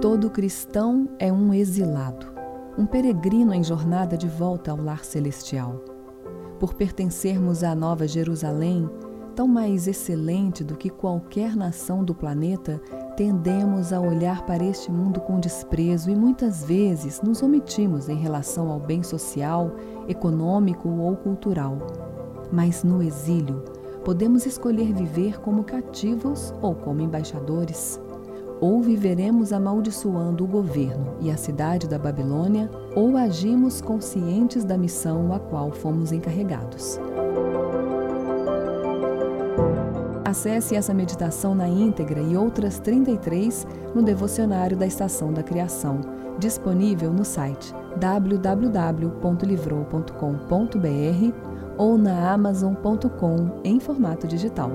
Todo cristão é um exilado, um peregrino em jornada de volta ao lar celestial. Por pertencermos à Nova Jerusalém, tão mais excelente do que qualquer nação do planeta, tendemos a olhar para este mundo com desprezo e muitas vezes nos omitimos em relação ao bem social, econômico ou cultural. Mas no exílio, podemos escolher viver como cativos ou como embaixadores. Ou viveremos amaldiçoando o governo e a cidade da Babilônia, ou agimos conscientes da missão a qual fomos encarregados. Acesse essa meditação na íntegra e outras 33 no devocionário da Estação da Criação, disponível no site www.livrou.com.br ou na amazon.com em formato digital.